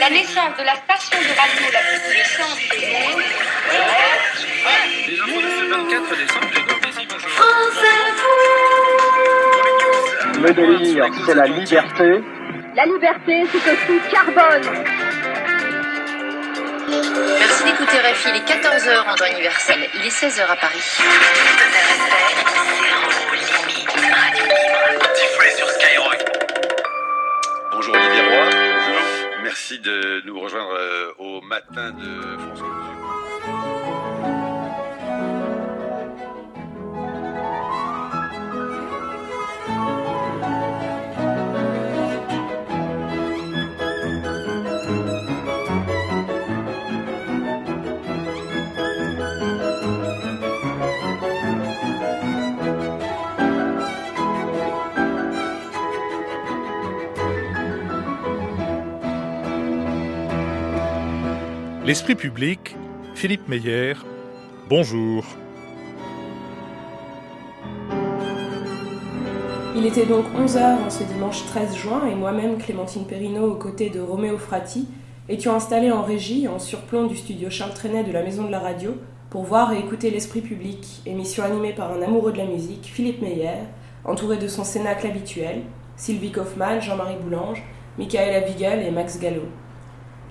La naissance de la station de radio la plus puissante du monde. Les infos de ce 24 décembre. Le délire, c'est la liberté. La liberté, c'est aussi carbone. Merci d'écouter RFI, il est 14h en temps universel, il est 16h à Paris. Merci de nous rejoindre euh, au matin de France L'esprit public, Philippe Meyer, bonjour. Il était donc 11h en ce dimanche 13 juin et moi-même, Clémentine Perrineau, aux côtés de Roméo Frati, étions installés en régie, en surplomb du studio Charles Trenet de la Maison de la Radio, pour voir et écouter l'esprit public, émission animée par un amoureux de la musique, Philippe Meyer, entouré de son cénacle habituel, Sylvie Kaufmann, Jean-Marie Boulange, Michaela Wigel et Max Gallo.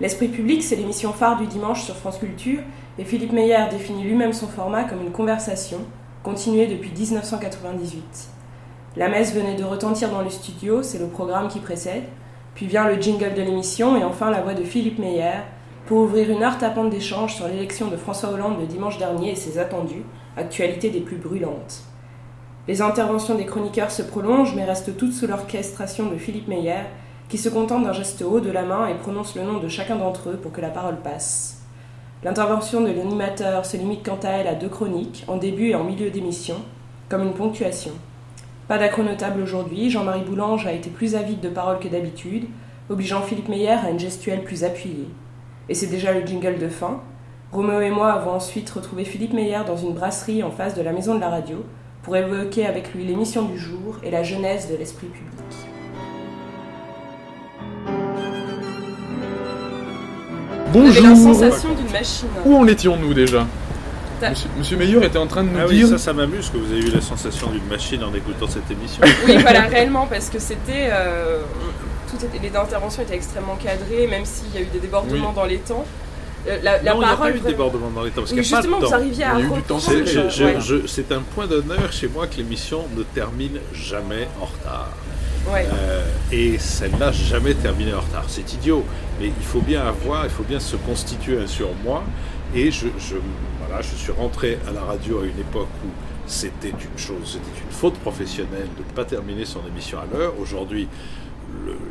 L'esprit public, c'est l'émission phare du dimanche sur France Culture, et Philippe Meyer définit lui-même son format comme une conversation, continuée depuis 1998. La messe venait de retentir dans le studio, c'est le programme qui précède, puis vient le jingle de l'émission et enfin la voix de Philippe Meyer pour ouvrir une heure tapante d'échange sur l'élection de François Hollande le dimanche dernier et ses attendus, actualités des plus brûlantes. Les interventions des chroniqueurs se prolongent mais restent toutes sous l'orchestration de Philippe Meyer, qui se contente d'un geste haut de la main et prononce le nom de chacun d'entre eux pour que la parole passe. L'intervention de l'animateur se limite quant à elle à deux chroniques, en début et en milieu d'émission, comme une ponctuation. Pas d'acronotable aujourd'hui, Jean-Marie Boulange a été plus avide de paroles que d'habitude, obligeant Philippe Meyer à une gestuelle plus appuyée. Et c'est déjà le jingle de fin. Roméo et moi avons ensuite retrouvé Philippe Meyer dans une brasserie en face de la maison de la radio pour évoquer avec lui l'émission du jour et la genèse de l'esprit public. Bonjour. la sensation d'une machine. Où en étions-nous déjà Monsieur, Monsieur Meyer était en train de nous Ah oui, dire. ça, ça m'amuse que vous avez eu la sensation d'une machine en écoutant cette émission. Oui, voilà, réellement, parce que c'était. euh, tout était- les interventions étaient extrêmement cadrées, même s'il y a eu des débordements Oui. dans les temps. Euh, La, la non, il n'y a parole. pas eu de débordement dans les temps, parce Oui, n'y a pas de justement, temps. vous arriviez à Il y a eu du temps, reprendre. C'est- je- je- ouais. je- C'est un point d'honneur chez moi que l'émission ne termine jamais en retard. Ouais. Euh, et celle-là, jamais terminée en retard. C'est idiot, mais il faut bien avoir, il faut bien se constituer un surmoi. Et je, voilà, je suis rentré à la radio à une époque où c'était une chose, c'était une faute professionnelle de ne pas terminer son émission à l'heure. Aujourd'hui,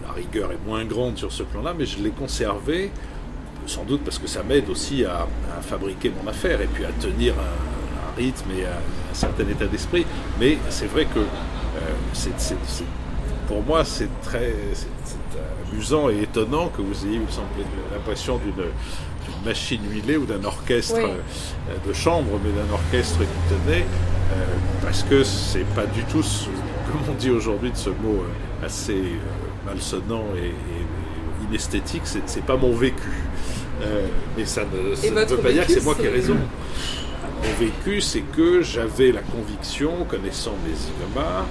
la rigueur est moins grande sur ce plan-là, mais je l'ai conservé, sans doute parce que ça m'aide aussi à, fabriquer mon affaire et puis à tenir un, rythme et un, certain état d'esprit. Mais c'est vrai que euh, c'est- pour moi, c'est très c'est amusant et étonnant que vous ayez, l'impression d'une machine huilée ou d'un orchestre Oui. euh, de chambre, mais d'un orchestre qui tenait, euh, parce que c'est pas du tout, ce- comme on dit aujourd'hui de ce mot euh, assez euh, malsonnant et, et inesthétique, c'est pas mon vécu. Euh, mais ça ne, ça ne votre veut pas dire que c'est moi qui ai raison. Mon vécu, c'est que j'avais la conviction, connaissant mes idiomas,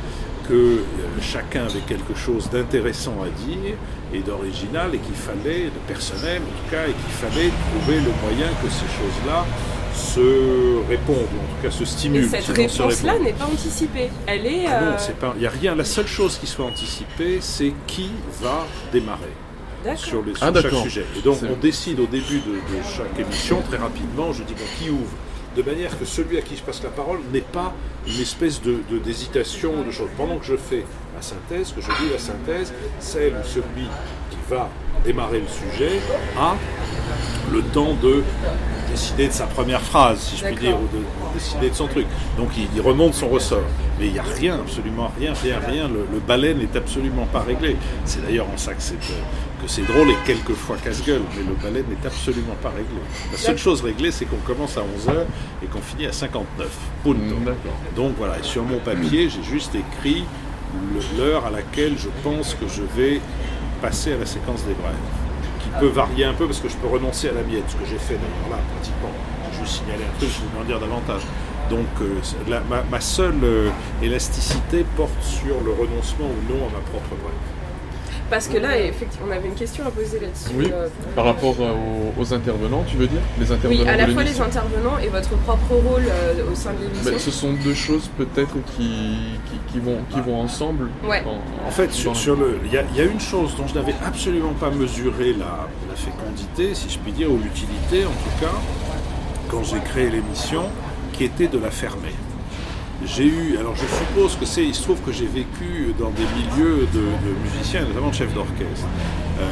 que euh, chacun avait quelque chose d'intéressant à dire et d'original et qu'il fallait, de personnel en tout cas, et qu'il fallait trouver le moyen que ces choses-là se répondent, ou en tout cas se Et stimulent. cette réponse-là n'est pas anticipée. Elle est. Ah non, euh, c'est pas, il n'y a rien. La seule chose qui soit anticipée, c'est qui va démarrer D'accord. sur, les, sur Ah, chaque sujet. Et donc on décide au début de, de chaque émission, très rapidement, je dis bon, qui ouvre? De manière que celui à qui je passe la parole n'ait pas une espèce de de- d'hésitation ou de choses. Pendant que je fais la synthèse, que je lis la synthèse, celle ou celui qui va démarrer le sujet a le temps de décider de sa première phrase, si je puis dire, ou de, de décider de son truc. Donc il, il remonte son ressort. Mais il n'y a rien, absolument rien, rien, rien. Le, le balai n'est absolument pas réglé. C'est d'ailleurs en ça que c'est, euh, que c'est drôle et quelquefois casse-gueule, mais le balai n'est absolument pas réglé. La seule chose réglée, c'est qu'on commence à 11h et qu'on finit à 59. Punto. D'accord. Donc voilà, et sur mon papier, j'ai juste écrit l'heure à laquelle je pense que je vais passer à la séquence des brèves, qui peut varier un peu parce que je peux renoncer à la mienne, ce que j'ai fait d'ailleurs là, pratiquement. Je vais signaler un truc, je vais en dire davantage. Donc euh, c'est- la- ma, ma seule euh, élasticité porte sur le renoncement ou non à ma propre brève. Parce que là, effectivement, on avait une question à poser là-dessus. Oui, euh, par rapport euh, aux, aux intervenants, tu veux dire? Les intervenants oui, à la fois les l'émission. intervenants et votre propre rôle euh, au sein de l'émission. Mais ce sont deux choses peut-être qui, qui, qui vont, qui vont ensemble. Ouais. en, En fait, sur, sur le, il y, a- il y a une chose dont je n'avais absolument pas mesuré la, la fécondité, si je puis dire, ou l'utilité en tout cas, quand j'ai créé l'émission, qui était de la fermer. J'ai eu, alors je suppose que c'est, il se trouve que j'ai vécu dans des milieux de, musiciens, notamment chefs d'orchestre. Euh,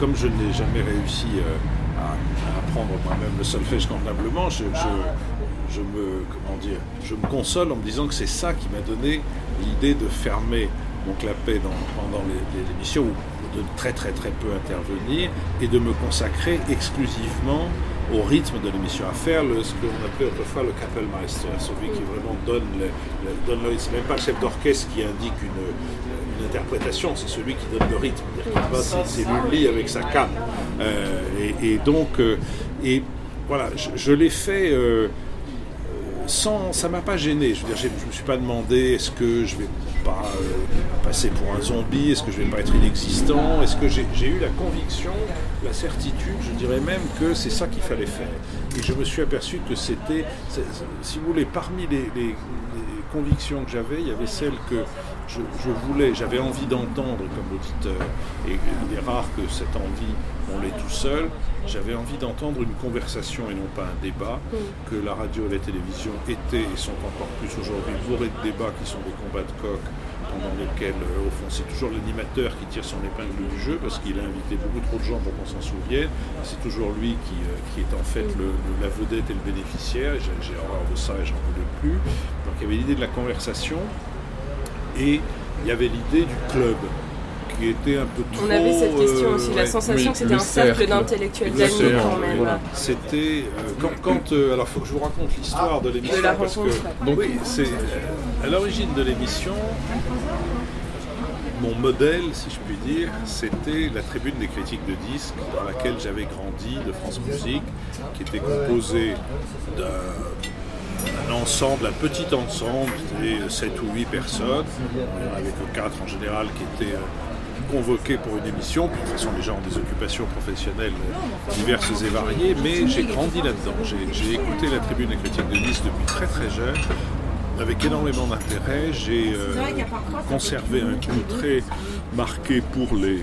comme je n'ai jamais réussi euh, à, apprendre moi-même le solfège convenablement, je, me, comment dire, je me console en me disant que c'est ça qui m'a donné l'idée de fermer mon clapet pendant les- les- l'émission, ou de très très très peu intervenir, et de me consacrer exclusivement au rythme de l'émission, à faire le- ce qu'on appelait autrefois le Kapellmeister, celui qui vraiment donne le, le- donne le rythme. C'est même pas le chef d'orchestre qui indique une, une interprétation, c'est celui qui donne le rythme. C'est-à-dire C'est Lully avec sa canne. Euh, et, et donc, euh, et voilà, je, je l'ai fait. euh, sans, ça m'a pas gêné. Je veux dire, je me suis pas demandé est-ce que je vais pas euh, passer pour un zombie, est-ce que je vais pas être inexistant, est-ce que j'ai eu la conviction, la certitude, je dirais même que c'est ça qu'il fallait faire. Et je me suis aperçu que c'était, si vous voulez, parmi les convictions que j'avais, il y avait celle que je, je voulais, j'avais envie d'entendre comme auditeur, et il est rare que cette envie, on l'ait tout seul, j'avais envie d'entendre une conversation et non pas un débat, que la radio et la télévision étaient et sont encore plus aujourd'hui bourrées de débats qui sont des combats de coq pendant lesquels, euh, au fond, c'est toujours l'animateur qui tire son épingle du jeu parce qu'il a invité beaucoup trop de gens pour qu'on s'en souvienne. C'est toujours lui qui, euh, qui est en fait le- le- la vedette et le bénéficiaire. J'ai horreur de ça et j'en voulais plus. Donc il y avait l'idée de la conversation et il y avait l'idée du club qui était un peu trop. On avait cette question euh, aussi, ouais. la sensation oui, que c'était un cercle cercle. d'intellectuels d'amis quand même. voilà. C'était euh, quand, quand, euh, alors faut que je vous raconte l'histoire de l'émission De la parce que. Donc- oui, c'est euh, à l'origine de l'émission. Mon modèle, si je puis dire, c'était la tribune des critiques de disques dans laquelle j'avais grandi de France Musique, qui était composée d'un un ensemble, un petit ensemble, c'était 7 ou 8 personnes. Il n'y en avait que 4 en général qui étaient convoqués pour une émission. Puis de toute les gens des occupations professionnelles diverses et variées, mais j'ai grandi là-dedans. J'ai écouté la tribune des critiques de disques depuis très très jeune avec énormément d'intérêt. J'ai euh, conservé un goût très marqué pour les,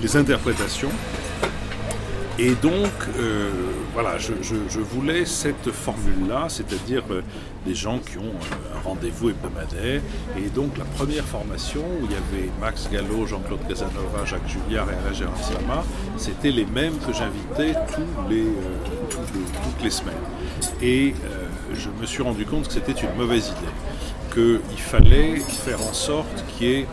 les interprétations. Et donc, euh, voilà, je, voulais cette formule-là, c'est-à-dire euh, des gens qui ont euh, un rendez-vous hebdomadaire. Et donc, la première formation, où il y avait Max Gallo, Jean-Claude Casanova, Jacques Julliard et Alain Gérard Slama, c'était les mêmes que j'invitais euh, toutes les semaines. Et je me suis rendu compte que c'était une mauvaise idée, qu'il fallait faire en sorte qu'il y ait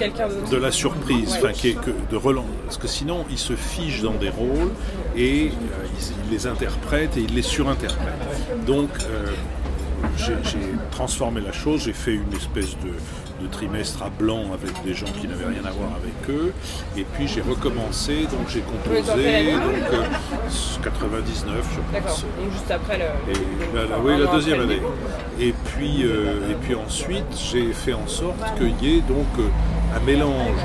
Quelqu'un d'autre. de la surprise, enfin, qui est que de relance, parce que sinon ils se figent dans des rôles et euh, ils, ils les interprètent et ils les surinterprètent. Donc euh, j'ai transformé la chose, j'ai fait une espèce de, de trimestre à blanc avec des gens qui n'avaient rien à voir avec eux, et puis j'ai recommencé, donc j'ai composé, donc euh, 99 je D'accord, pense. donc juste après le. Et enfin, oui, la deuxième année. Et puis, euh, et puis ensuite, j'ai fait en sorte qu'il y ait donc euh, un mélange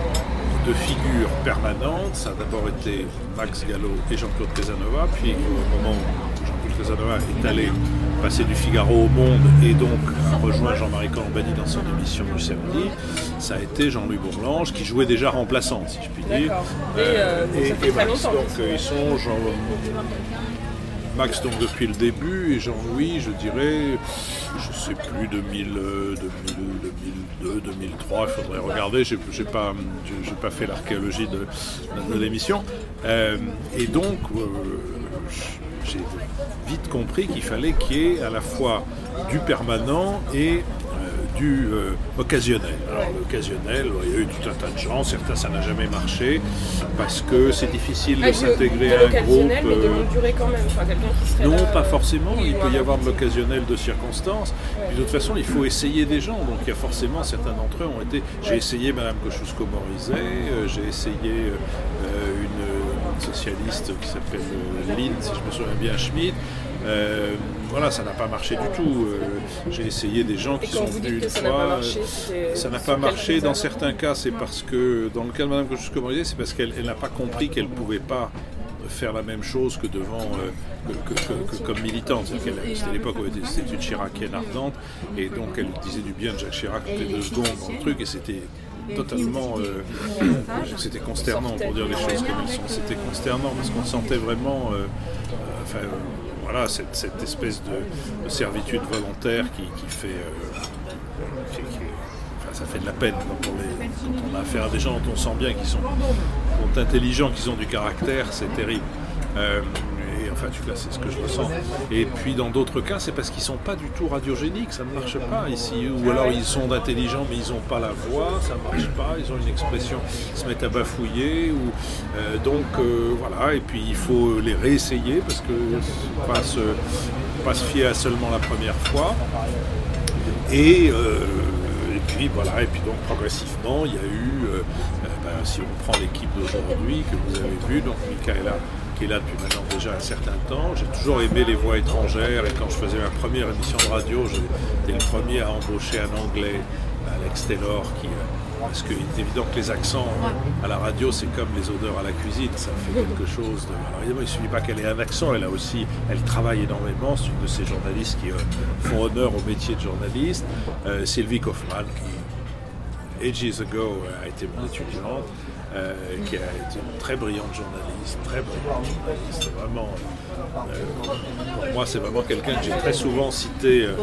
de figures permanentes. Ça a d'abord été Max Gallo et Jean-Claude Casanova. Puis au moment où Jean-Claude Casanova est allé passer du Figaro au Monde et donc a rejoint Jean-Marie Colombani dans son émission du samedi, ça a été Jean-Louis Bourlange qui jouait déjà remplaçant, si je puis dire. Et, euh, fait très Max. Donc euh, ils sont Jean- Max donc depuis le début et Jean-Louis, je dirais, je sais plus 2000, euh, 2000, 2002, 2003, il faudrait regarder. J'ai pas, j'ai- pas fait l'archéologie de, de l'émission. Euh, et donc, euh, j'ai vite compris qu'il fallait qu'il y ait à la fois du permanent et du euh, occasionnel. Alors l'occasionnel, il y a eu tout un tas de gens, certains ça n'a jamais marché, parce que c'est difficile de Ah, s'intégrer à un groupe. l'occasionnel, mais de euh, longue durée quand même. Enfin, quelqu'un qui serait non, là, pas forcément. Il peut y avoir de l'occasionnel de circonstances. Puis de toute façon, il faut essayer des gens. Donc il y a forcément certains d'entre eux ont été. J'ai essayé Madame Kosciusko-Morizet, euh, j'ai essayé euh, une, socialiste qui s'appelle Lynn, si je me souviens bien, Schmidt. Voilà, ça n'a pas marché du tout. Euh, j'ai essayé des gens qui sont venus une que ça n'a pas fois. marché, euh, c'était- ça n'a sur pas quel marché. Dans certains cas, c'est parce que, dans le cas de Mme Kosciusko-Morizet, c'est parce qu'elle elle n'a pas compris qu'elle ne pouvait pas faire la même chose que devant, euh, que, que- que- que comme militante. C'était l'époque où c'était une chiracienne ardente, et donc elle disait du bien de Jacques Chirac toutes les deux secondes dans le truc, et c'était totalement, euh, c'était consternant pour dire les choses comme elles sont. C'était consternant parce qu'on sentait vraiment, euh, enfin, voilà, cette, espèce de, de servitude volontaire qui, fait, euh, enfin, ça fait de la peine quand on, on a affaire à des gens dont on sent bien qu'ils sont, sont intelligents, qu'ils ont du caractère, c'est terrible. Enfin, tu vois, c'est ce que je ressens. Et puis dans d'autres cas, c'est parce qu'ils sont pas du tout radiogéniques, ça ne marche pas ici. Ou alors ils sont intelligents, mais ils n'ont pas la voix, ça ne marche pas. Ils ont une expression, ils se mettent à bafouiller. Ou, euh, donc euh, voilà, et puis il faut les réessayer parce que pas se, faut pas se fier à seulement la première fois. Et, euh, et puis voilà, et puis donc progressivement, il y a eu, euh, ben, si on prend l'équipe d'aujourd'hui que vous avez vue, donc Michaela qui est là depuis maintenant déjà un certain temps. J'ai toujours aimé les voix étrangères et quand je faisais ma première émission de radio, j'étais le premier à embaucher un anglais, Alex Taylor, euh, parce qu'il est évident que les accents à la radio, c'est comme les odeurs à la cuisine, ça fait quelque chose de... Alors évidemment, il ne suffit pas qu'elle ait un accent, elle a aussi, elle travaille énormément, c'est une de ces journalistes qui euh, font honneur au métier de journaliste. Euh, Sylvie Kaufmann, qui, ages ago, a été mon étudiante, euh, qui a été une très brillante journaliste, très brillante journaliste, vraiment. Euh, moi, c'est vraiment quelqu'un que j'ai très souvent cité euh,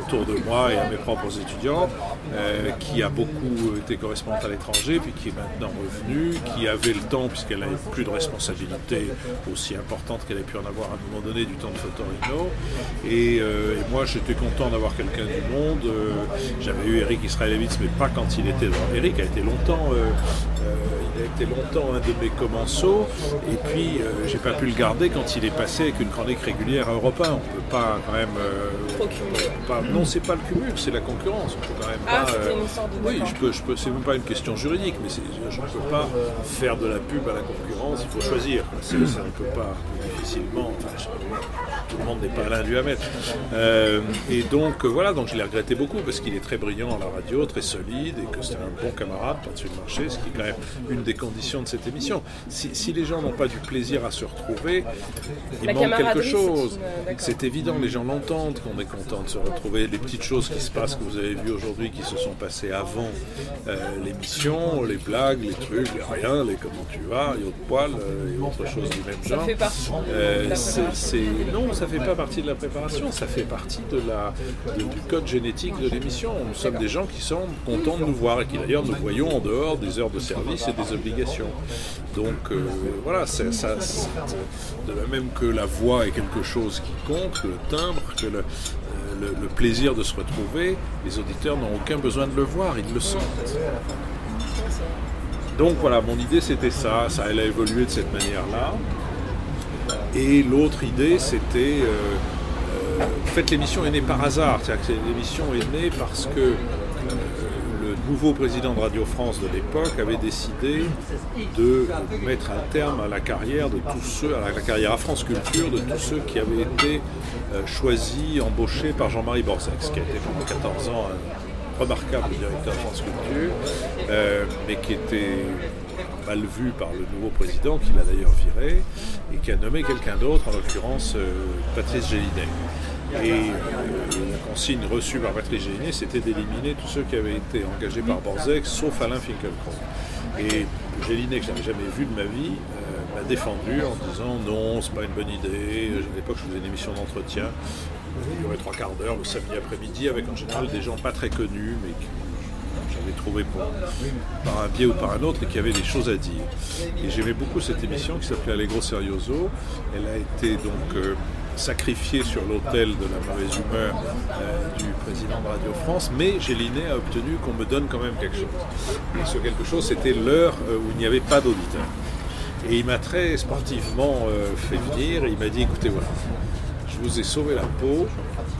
autour de moi et à mes propres étudiants, euh, qui a beaucoup été correspondante à l'étranger, puis qui est maintenant revenue, qui avait le temps, puisqu'elle n'avait plus de responsabilité aussi importante qu'elle ait pu en avoir à un moment donné du temps de Fotorino. Et, moi, j'étais content d'avoir quelqu'un du monde. J'avais eu Eric Israelevitz, mais pas quand il était dans. Eric a été longtemps. il a été longtemps un de mes commensaux, et puis euh, j'ai pas pu le garder quand il est passé avec une chronique régulière à Europe 1. On peut pas quand même. euh, on pas- non, c'est pas le cumul, c'est la concurrence. On peut quand même Ah, pas. euh, une sorte de- oui, je peux, je peux. C'est même pas une question juridique, mais je ne peux pas faire de la pub à la concurrence. Il faut choisir. Ça ne peut pas difficilement. enfin, tout le monde n'est pas Alain Duhamel. Euh, et donc euh, voilà, donc je l'ai regretté beaucoup parce qu'il est très brillant à la radio, très solide et que c'est un bon camarade par-dessus le marché, ce qui est quand même une des conditions de cette émission. Si, si les gens n'ont pas du plaisir à se retrouver, il manque quelque chose. euh. C'est évident, les gens l'entendent qu'on est content de se retrouver. Les petites choses qui se passent, que vous avez vues aujourd'hui, qui se sont passées avant euh, l'émission, les blagues, les trucs, les rien, les comment tu vas, les autres poils euh, et autre chose du même Ça genre. fait partie Euh, de c'est- non, ça fait pas partie de la préparation, ça fait partie du code génétique de l'émission. Nous sommes des gens qui sont contents de nous voir et qui d'ailleurs nous voyons en dehors des heures de service et des obligations. Donc euh, voilà, de la même que la voix est quelque chose qui compte, que le timbre, que le, euh, le- le plaisir de se retrouver, les auditeurs n'ont aucun besoin de le voir, ils le sentent. Donc voilà, mon idée c'était ça, ça elle a évolué de cette manière-là. Et l'autre idée c'était, euh, euh, en fait l'émission est née par hasard, c'est-à-dire que l'émission est née parce que euh, le nouveau président de Radio France de l'époque avait décidé de mettre un terme à la carrière de tous ceux, à la carrière à France Culture, de tous ceux qui avaient été euh, choisis, embauchés par Jean-Marie Borzex, qui a été pendant 14 ans un remarquable directeur France Culture, euh, mais qui était mal vu par le nouveau président, qui l'a d'ailleurs viré, et qui a nommé quelqu'un d'autre, en l'occurrence euh, Patrice Gélinet. Et euh, la consigne reçue par Patrice Gélinet, c'était d'éliminer tous ceux qui avaient été engagés par Borzex, sauf Alain Finkielkraut. Et Gélinet, que je n'avais jamais vu de ma vie, euh, m'a défendu en disant non, c'est pas une bonne idée. À l'époque, je faisais une émission d'entretien. Il y aurait trois quarts d'heure le samedi après-midi avec en général des gens pas très connus, mais qui j'avais trouvé par un biais ou par un autre et qui avaient des choses à dire. Et j'aimais beaucoup cette émission qui s'appelait Allegro Serioso. Elle a été donc euh, sacrifié sur l'autel de la mauvaise humeur euh, du président de Radio France, mais Gélinet a obtenu qu'on me donne quand même quelque chose. Et ce quelque chose, c'était l'heure euh, où il n'y avait pas d'auditeur. Et il m'a très sportivement fait venir et il m'a dit écoutez, voilà, je vous ai sauvé la peau,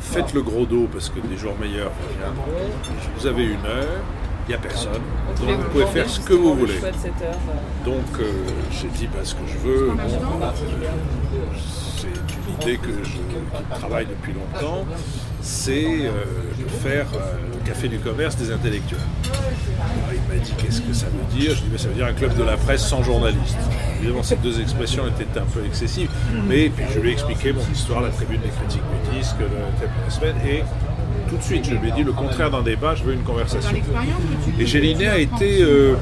faites le gros dos parce que des jours meilleurs viendront, vous avez une heure, il n'y a personne, donc vous pouvez faire ce que vous voulez. Donc euh, j'ai dit bah, ce que je veux, c'est une idée que je travaille depuis longtemps, c'est euh, de faire euh, le café du commerce des intellectuels. Alors, il m'a dit qu'est-ce que ça veut dire? Je lui ai dit ça veut dire un club de la presse sans journalistes. Évidemment, ces deux expressions étaient un peu excessives, mais puis je lui ai expliqué mon histoire, la tribune des critiques du disque, le thème de la semaine, et tout de suite, je lui ai dit le contraire d'un débat, je veux une conversation. Et Gélinet a été, euh,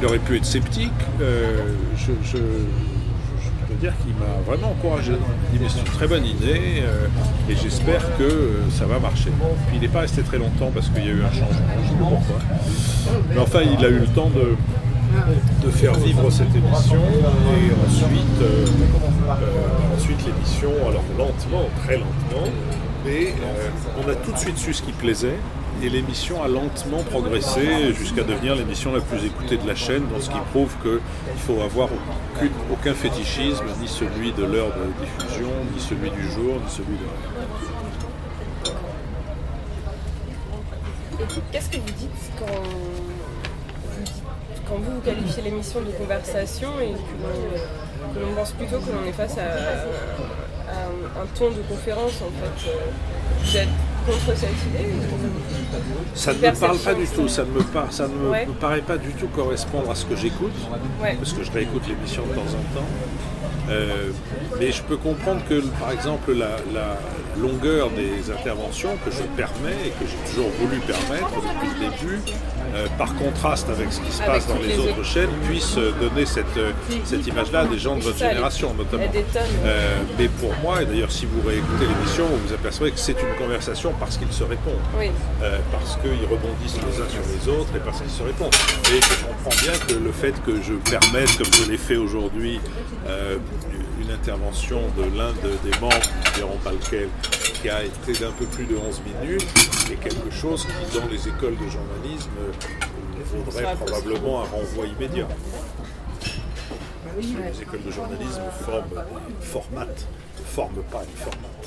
il aurait pu être sceptique, euh, je, je- je peux dire qu'il m'a vraiment encouragé. Il dit mais c'est une très bonne idée euh, et j'espère que ça va marcher. Puis il n'est pas resté très longtemps parce qu'il y a eu un changement, je ne sais pas pourquoi. Mais enfin, il a eu le temps de, de faire vivre cette émission et ensuite, euh, euh, ensuite l'émission, alors lentement, très lentement, euh, on a tout de suite su ce qui plaisait et l'émission a lentement progressé jusqu'à devenir l'émission la plus écoutée de la chaîne, dans ce qui prouve qu'il faut avoir aucun fétichisme, ni celui de l'heure de diffusion, ni celui du jour, ni celui de qu'est-ce que vous dites quand vous, dites- quand vous, vous qualifiez l'émission de conversation et que l'on- pense plutôt que l'on est face à un, un ton de conférence en fait euh, Vous êtes contre cette idée ou- Ça ne me parle pas du tout, ça ne me, par- ça ne me, Ouais. me paraît pas du tout correspondre à ce que j'écoute, Ouais. parce que je réécoute l'émission de temps en temps. Euh, mais je peux comprendre que, par exemple, la, la longueur des interventions que je permets et que j'ai toujours voulu permettre depuis le début, euh, par contraste avec ce qui se Avec passe dans les, les autres autres. chaînes, puisse euh, donner cette, euh, cette image-là à des gens de votre génération, notamment. Euh, mais pour moi, et d'ailleurs, si vous réécoutez l'émission, vous vous apercevrez que c'est une conversation parce qu'ils se répondent. Oui. Euh, parce qu'ils rebondissent les uns sur les autres et parce qu'ils se répondent. Et je comprends bien que le fait que je permette, comme je l'ai fait aujourd'hui, une intervention de l'un de- des membres, nous ne dirons pas lequel, qui a été d'un peu plus de 11 minutes, est quelque chose qui, dans les écoles de journalisme, vaudrait probablement un renvoi immédiat. Les écoles de journalisme forment des formates, ne forment pas, ils formatent.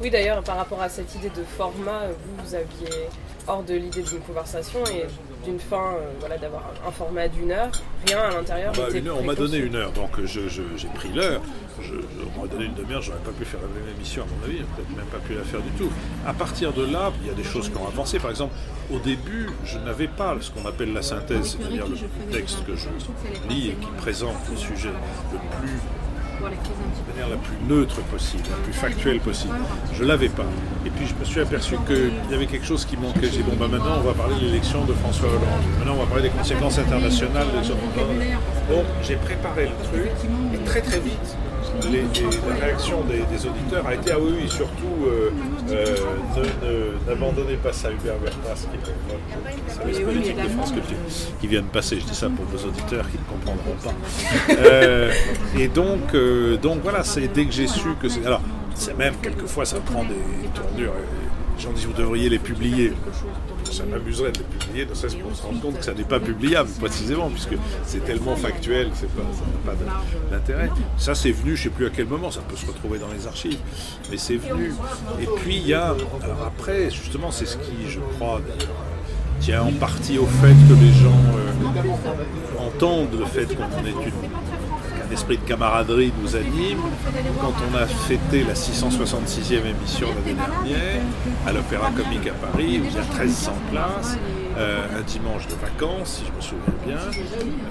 Oui, d'ailleurs, par rapport à cette idée de format, euh, vous, vous aviez hors de l'idée d'une conversation et d'une fin, euh, voilà, d'avoir un, un format d'une heure, rien à l'intérieur. Bah, n'était une heure, on m'a donné une heure, donc je- je- j'ai pris l'heure. Je, je- on m'a donné une demi-heure, j'aurais pas pu faire la même émission à mon avis, j'aurais peut-être même pas pu la faire du tout. À partir de là, il y a des choses qui ont avancé. Par exemple, au début, je n'avais pas ce qu'on appelle la synthèse, c'est-à-dire le texte que je lis et qui présente le sujet le plus de manière la plus neutre possible, la plus factuelle possible. Je l'avais pas. Et puis je me suis aperçu qu'il y avait quelque chose qui manquait. J'ai dit, bon, bah, maintenant on va parler de l'élection de François Hollande. Maintenant on va parler des conséquences internationales de. Donc j'ai préparé le truc et très très vite. Les- les- la réaction des, des auditeurs a été ah oui, oui surtout euh, euh, ne- ne- n'abandonnez pas ça Hubert Vertas qui est le service politique de France Culture qui vient de passer, je dis ça pour nos auditeurs qui ne comprendront pas. Euh, et donc, donc voilà, c'est dès que j'ai su que c'est. Alors, c'est même quelquefois ça prend des tournures. Les gens disent vous devriez les publier. Ça m'amuserait de les publier, ne serait-ce pour se rendre compte que ça n'est pas publiable précisément, puisque c'est tellement factuel, c'est pas, ça n'a pas d'intérêt. Ça c'est venu, je ne sais plus à quel moment, ça peut se retrouver dans les archives, mais c'est venu. Et puis il y a, alors après, justement, c'est ce qui, je crois, tient en partie au fait que les gens euh, entendent le fait qu'on est une un esprit de camaraderie nous anime. Quand on a fêté la 666e émission l'année dernière à l'Opéra Comique à Paris, il y a 1300 places, euh, un dimanche de vacances, si je me souviens bien,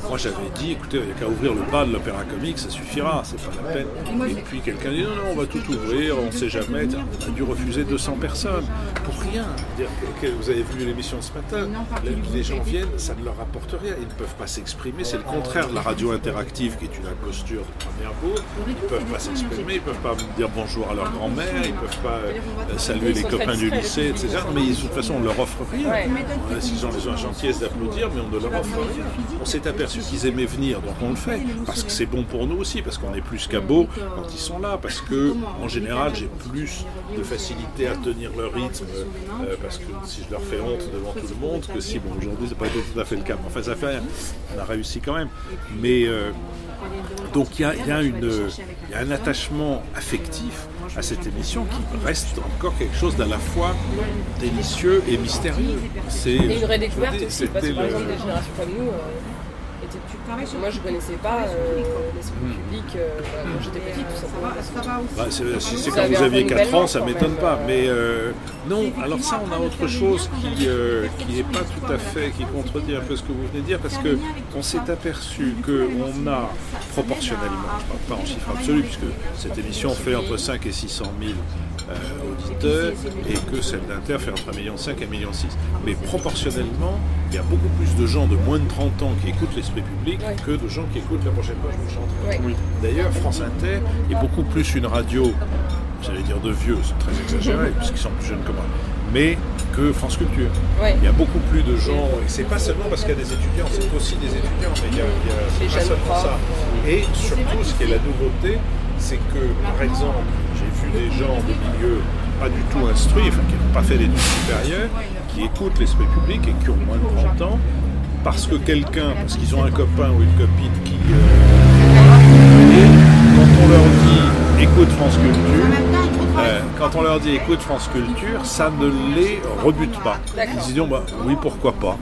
moi j'avais dit, écoutez, il n'y a qu'à ouvrir le bal de l'Opéra Comique, ça suffira, c'est pas la peine. Et puis quelqu'un dit, non, non, on va tout ouvrir, on ne sait jamais. On a dû refuser 200 personnes pour rien. Dire vous avez vu l'émission ce matin, les, gens viennent, ça ne leur apporte rien, ils ne peuvent pas s'exprimer. C'est le contraire de la radio interactive qui est une posture de première bourre, ils ne peuvent pas s'exprimer, ils ne peuvent pas dire bonjour à leur grand-mère, ils ne peuvent pas euh, saluer les copains du lycée, etc. Mais de toute façon, on ne leur offre rien. Euh, S'ils ont les gentillesse d'applaudir, mais on ne leur offre rien. On s'est aperçu qu'ils aimaient venir, donc on le fait, parce que c'est bon pour nous aussi, parce qu'on est plus qu'à quand ils sont là, parce que en général, j'ai plus de facilité à tenir le rythme, euh, parce que si je leur fais honte devant tout le monde, que si, bon, aujourd'hui, c'est pas tout à fait le cas. Enfin, ça fait. On a réussi quand même. Mais euh, donc il y a un attachement affectif à cette émission qui reste encore quelque chose d'à la fois délicieux et mystérieux. C'est Et une vraie découverte aussi, parce que c'était par le- exemple, des générations comme nous euh, étaient plus. Moi, je connaissais pas euh, l'esprit public euh, quand j'étais petite, tout simplement. parce que- Bah, c'est- si c'est quand vous aviez peu 4 une ans, ça belle m'étonne pas. Mais euh, non, alors ça, on a autre chose qui euh, qui n'est pas tout à fait, qui contredit un peu ce que vous venez de dire, parce que on s'est aperçu qu'on a proportionnellement, je ne parle pas en chiffre absolu, puisque cette émission fait entre 5 et 600 000 euh, auditeurs, et que celle d'Inter fait entre 1,5 million et 1,6 million. Mais proportionnellement, il y a beaucoup plus de gens de moins de 30 ans qui écoutent l'esprit public que de gens qui écoutent la prochaine fois, je vous chante. Oui. D'ailleurs, France Inter est beaucoup plus une radio, j'allais dire de vieux, c'est très exagéré, puisqu'ils sont plus jeunes que moi, mais que France Culture. Ouais. Il y a beaucoup plus de gens, et c'est pas seulement parce qu'il y a des étudiants, c'est aussi des étudiants, mais il y a, il y a- pas seulement profs. ça. Et surtout, ce qui est la nouveauté, c'est que, par exemple, j'ai vu des gens de milieu pas du tout instruits, enfin qui n'ont pas fait d'études supérieures, qui écoutent l'esprit public et qui ont moins de 30 ans, parce que quelqu'un, parce qu'ils ont un copain ou une copine qui... euh, leur dit écoute France Culture, ça ne les rebute pas. Ils se disent bah, oui pourquoi pas.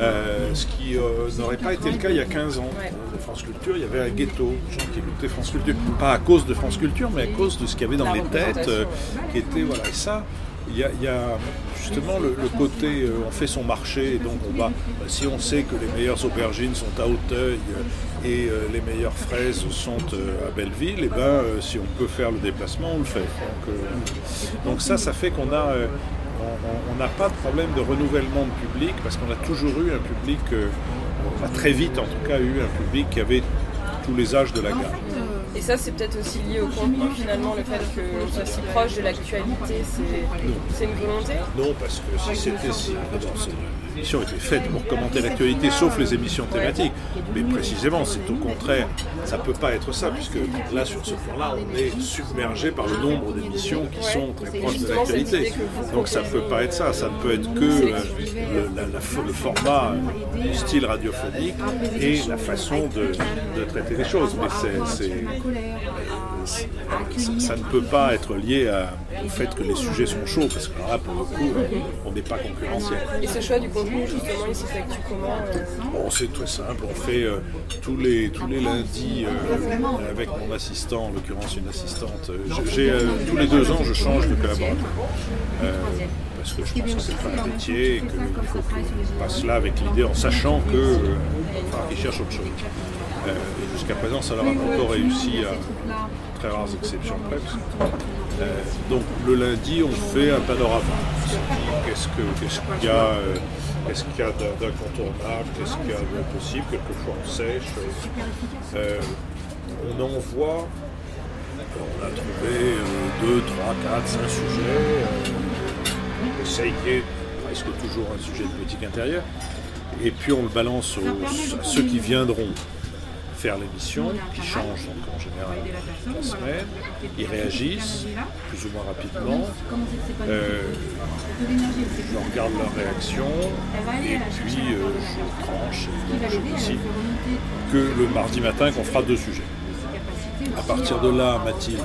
Euh, ce qui euh, n'aurait pas été le cas il y a 15 ans. De France Culture, il y avait un ghetto, gens qui écoutaient France Culture. Pas à cause de France Culture, mais à cause de ce qu'il y avait dans les têtes, euh, qui était voilà. Et ça, il y a, justement le, côté, euh, on fait son marché, et donc bah, si on sait que les meilleures aubergines sont à Hauteuil euh, et euh, les meilleures fraises sont à Belleville, et ben euh, si on peut faire le déplacement, on le fait. Donc, ça, ça fait qu'on n'a pas de problème de renouvellement de public parce qu'on a toujours eu un public, on a très vite en tout cas eu un public qui avait tous les âges de la gamme. Et ça, c'est peut-être aussi lié au contenu, finalement, le fait que je sois si proche de l'actualité, c'est c'est une volonté? Non, parce que si c'était si. L'émission était faite pour commenter l'actualité, sauf les émissions thématiques. Mais précisément, c'est au contraire, ça ne peut pas être ça, puisque là, sur ce plan-là, on est submergé par le nombre d'émissions qui sont très proches de l'actualité. Donc ça ne peut pas être ça, ça ne peut être que euh, le, la- la- le format, euh, le style radiophonique et la façon de, de traiter les choses. Mais c'est- c'est- ça, ça ne peut pas être lié à- au fait que les sujets sont chauds, parce que là, pour le coup, on n'est pas concurrentiel. Et ce choix du contenu, comment euh, c'est très simple, on fait euh, tous, les, tous les lundis euh, avec mon assistant, en l'occurrence une assistante. j'ai- tous les deux ans, je change de collaborateur. Parce que je pense que c'est pas un métier et qu'il passe là avec l'idée en sachant que qu'ils cherchent autre chose. Jusqu'à présent, ça leur a plutôt réussi à très rares exceptions près. donc le lundi, on fait un panorama. Qu'est-ce que- qu'est-ce qu'il y a, qu'est-ce qu'il y a d'in- d'incontournable, qu'est-ce qu'il y a de possible, quelquefois on sèche. Euh, on envoie, on a trouvé 2, 3, 4, 5 sujets. euh, essaye qu'il y presque toujours un sujet de politique intérieure. Et puis on le balance à ceux qui viendront faire l'émission, qui changent donc en général la semaine. Ils réagissent plus ou moins rapidement. Euh, je regarde leur réaction et puis euh, je tranche et donc je décide que le mardi matin qu'on fera deux sujets. À partir de là, Mathilde,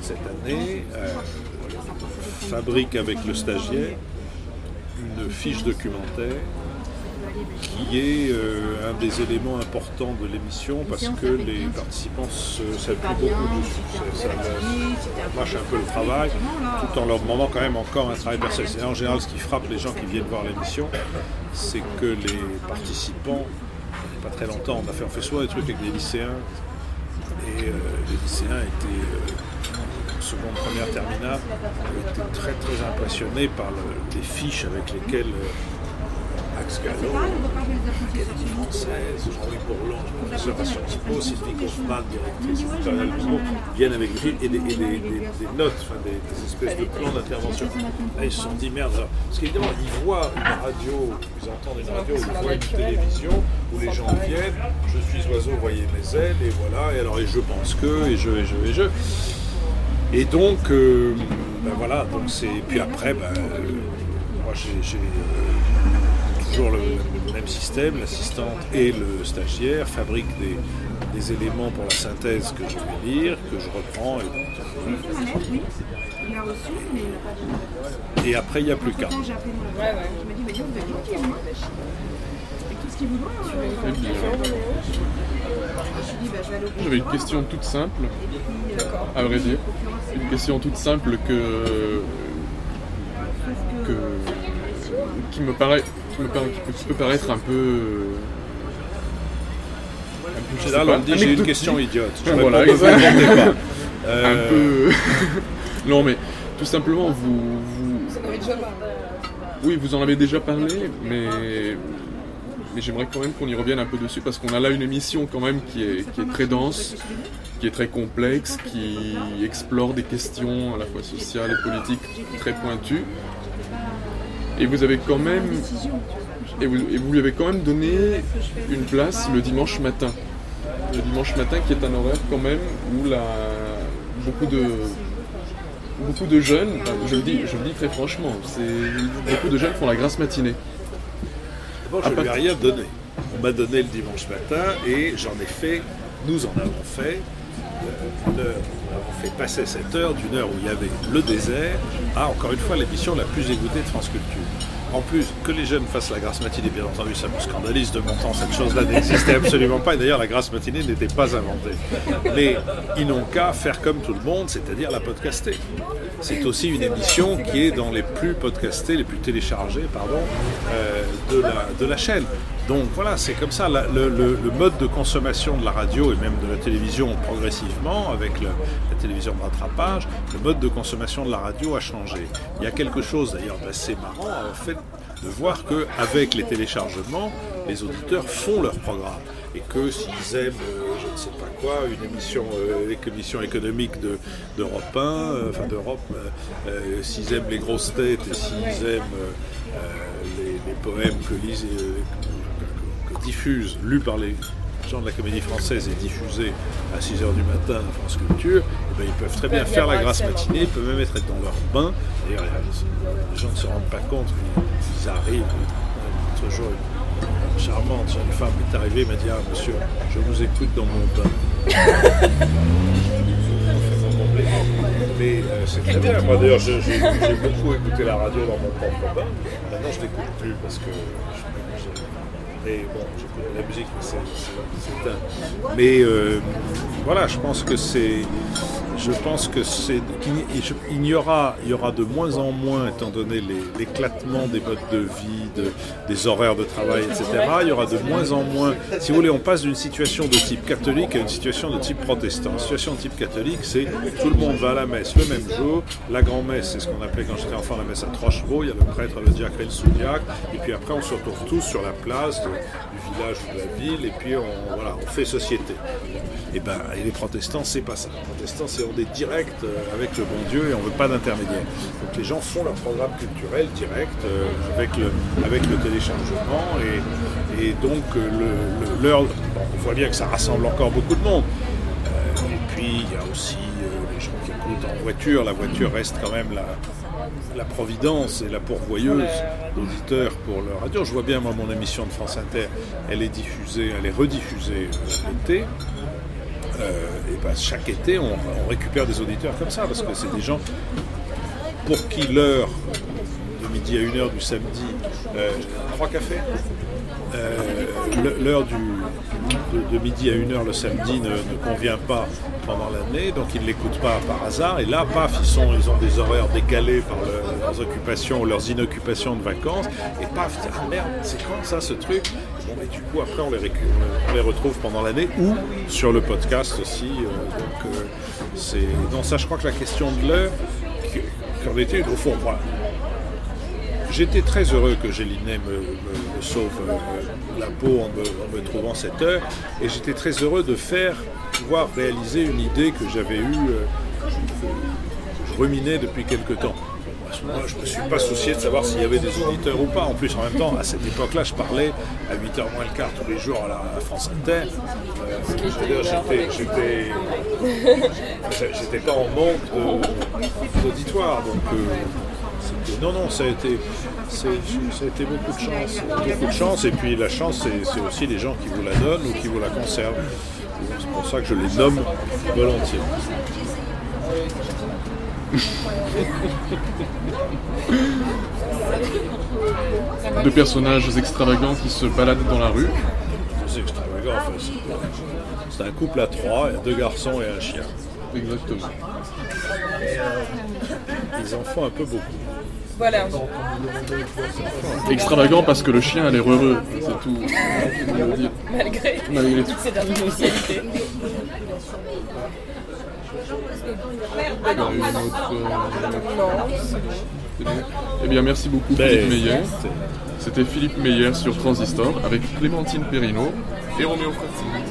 cette année, euh, fabrique avec le stagiaire une fiche documentaire qui est euh, un des éléments importants de l'émission parce que les participants s'appuient beaucoup dessus. Ça, mâche un peu le travail tout en leur demandant quand même encore un travail personnel. C'est en général ce qui frappe les gens qui viennent voir l'émission, c'est que les participants, il n'y a pas très longtemps, on a fait, on fait souvent des trucs avec des lycéens et euh, les lycéens étaient euh, seconde, première, terminale, étaient très très impressionnés par le- les fiches avec lesquelles Max Gallo, l'Académie française, Jean-Louis Bourlon, professeur à Sciences Po, Sylvie Kaufmann, directrice éditoriale du Monde, viennent avec lui et des, et des- notes, enfin, des, espèces de plans d'intervention. Là, ils se sont dit merde, parce qu'évidemment, ils voient une radio, ils entendent une radio, ils voient une télévision où les gens viennent, je suis oiseau, voyez mes ailes, et voilà, et alors et je pense que, et je, et je, et je. Et donc, euh, ben voilà, donc c'est. Puis après, ben, euh, moi j'ai toujours le, le même système, l'assistante et le stagiaire fabriquent des, des éléments pour la synthèse que je vais lire, que je reprends. Et, donc, euh, et après, il n'y a plus qu'un. Très bien. J'avais une question toute simple, à vrai dire. Une question toute simple que. que qui me paraît. Qui, me paraît, qui peut, qui peut paraître un peu. un peu, je sais Général, on me dit j'ai une question idiote. Je Voilà, pas. un Euh, peu. non, mais tout simplement, vous. vous... Oui, vous en avez déjà parlé, mais. Mais j'aimerais quand même qu'on y revienne un peu dessus parce qu'on a là une émission quand même qui est, qui est très dense, qui est très complexe, qui explore des questions à la fois sociales et politiques très pointues. Et vous avez quand même. Et vous, et vous lui avez quand même donné une place le dimanche matin. Le dimanche matin qui est un horaire quand même où la, beaucoup de beaucoup de jeunes, je le dis, je le dis très franchement, c'est beaucoup de jeunes font la grasse matinée. D'abord, je ne lui ai rien donné. On m'a donné le dimanche matin et j'en ai fait, nous en avons fait, euh, avons fait passer cette heure d'une heure où il y avait le désert à, encore une fois, l'émission la plus écoutée de France Culture. En plus, que les jeunes fassent la grasse matinée, bien entendu, ça me scandalise de mon temps, cette chose-là n'existait absolument pas, et d'ailleurs la grasse matinée n'était pas inventée. Mais ils n'ont qu'à faire comme tout le monde, c'est-à-dire la podcaster. C'est aussi une émission qui est dans les plus podcastés, les plus téléchargés, pardon, euh, de, la, de la chaîne. Donc voilà, c'est comme ça. Le, mode de consommation de la radio et même de la télévision progressivement, avec la télévision de rattrapage, le mode de consommation de la radio a changé. Il y a quelque chose d'ailleurs d'assez marrant en fait de voir qu'avec les téléchargements, les auditeurs font leur programme. Et que s'ils aiment, euh, je ne sais pas quoi, une émission, euh, émission économique de- d'Europe 1, euh, enfin d'Europe, s'ils aiment les grosses têtes et s'ils aiment les, les poèmes que lisent, diffusent, lus par les gens de la comédie française et diffusés à 6h du matin à France Culture, eh ben, ils peuvent très bien faire la grasse matinée, ils peuvent même être dans leur bain. D'ailleurs, les gens ne se rendent pas compte qu'ils arrivent. L'autre jour, une charmante jeune femme est arrivée et m'a dit Ah, monsieur, je vous écoute dans mon bain. Mais euh, c'est très bien. Moi d'ailleurs, j'ai beaucoup écouté la radio dans mon propre bain. Maintenant, je l'écoute plus parce que. je- mais bon, j'écoute de la musique, mais c'est- c'est c'est un. Mais euh, voilà, je pense que c'est. Je pense que c'est. Il, y aura, il y aura de moins en moins, étant donné l'éclatement des modes de vie, de- des horaires de travail, etc. Il y aura de moins en moins. Si vous voulez, on passe d'une situation de type catholique à une situation de type protestant. La situation de type catholique, c'est tout le monde va à la messe le même jour. La grand-messe, c'est ce qu'on appelait quand j'étais enfant la messe à trois chevaux. Il y a le prêtre, le diacre et le sous-diacre. Et puis après, on se retrouve tous sur la place du village ou de la ville. Et puis, on, voilà, on fait société. Et ben, et les protestants, c'est pas ça. Protestants, c'est on est direct euh, avec le bon Dieu et on veut pas d'intermédiaire. Donc les gens font leur programme culturel direct euh, avec, le, avec le téléchargement et, et donc euh, le, l'heure. bon, on voit bien que ça rassemble encore beaucoup de monde. Et puis il y a aussi les gens qui écoutent en voiture. La voiture reste quand même la, la providence et la pourvoyeuse d'auditeurs pour leur radio. Je vois bien, moi, mon émission de France Inter, elle est diffusée, elle est rediffusée l'été. Euh, et ben, chaque été, on, récupère des auditeurs comme ça, parce que c'est des gens pour qui l'heure de midi à 1h du samedi, euh, trois cafés, euh, l'heure de, de midi à 1h le samedi ne, convient pas pendant l'année, donc ils ne l'écoutent pas par hasard. Et là, paf, ils, ils ont des horaires décalés par le- leurs occupations ou leurs inoccupations de vacances. Et paf, ah merde, c'est quand ça ce truc? Bon, et du coup, après, on les, retrouve pendant l'année ou sur le podcast aussi. euh, donc, euh, c'est. Non, ça, je crois que la question de l'heure, qu'en était, au fond, voilà. j'étais très heureux que Gélinet me, sauve euh, la peau en me, trouvant cette heure, et j'étais très heureux de faire, pouvoir réaliser une idée que j'avais eue, euh, je ruminais depuis quelque temps. Moment-là, je ne me suis pas soucié de savoir s'il y avait des auditeurs ou pas. En plus, en même temps, à cette époque-là, je parlais à 8h moins le quart tous les jours à la France Inter. Euh, j'étais, pas en manque d'auditoire. Donc, euh, non, non, ça a été, ça a été beaucoup de chance, beaucoup de chance. Et puis la chance, c'est aussi les gens qui vous la donnent ou qui vous la conservent. C'est pour ça que je les nomme volontiers. Deux personnages extravagants qui se baladent dans la rue. C'est extravagant. enfin, c'est- C'est un couple à trois, deux garçons et un chien. Exactement. Ils en font un peu beaucoup. Voilà. Extravagant parce que le chien a l'air heureux, c'est tout. Malgré Malgré tout. toutes ces artificialités. Une autre, euh. Eh bien, merci beaucoup Ben, Philippe Meyer. C'était Philippe Meyer sur Transistor avec Clémentine Perrino et Roméo bientôt.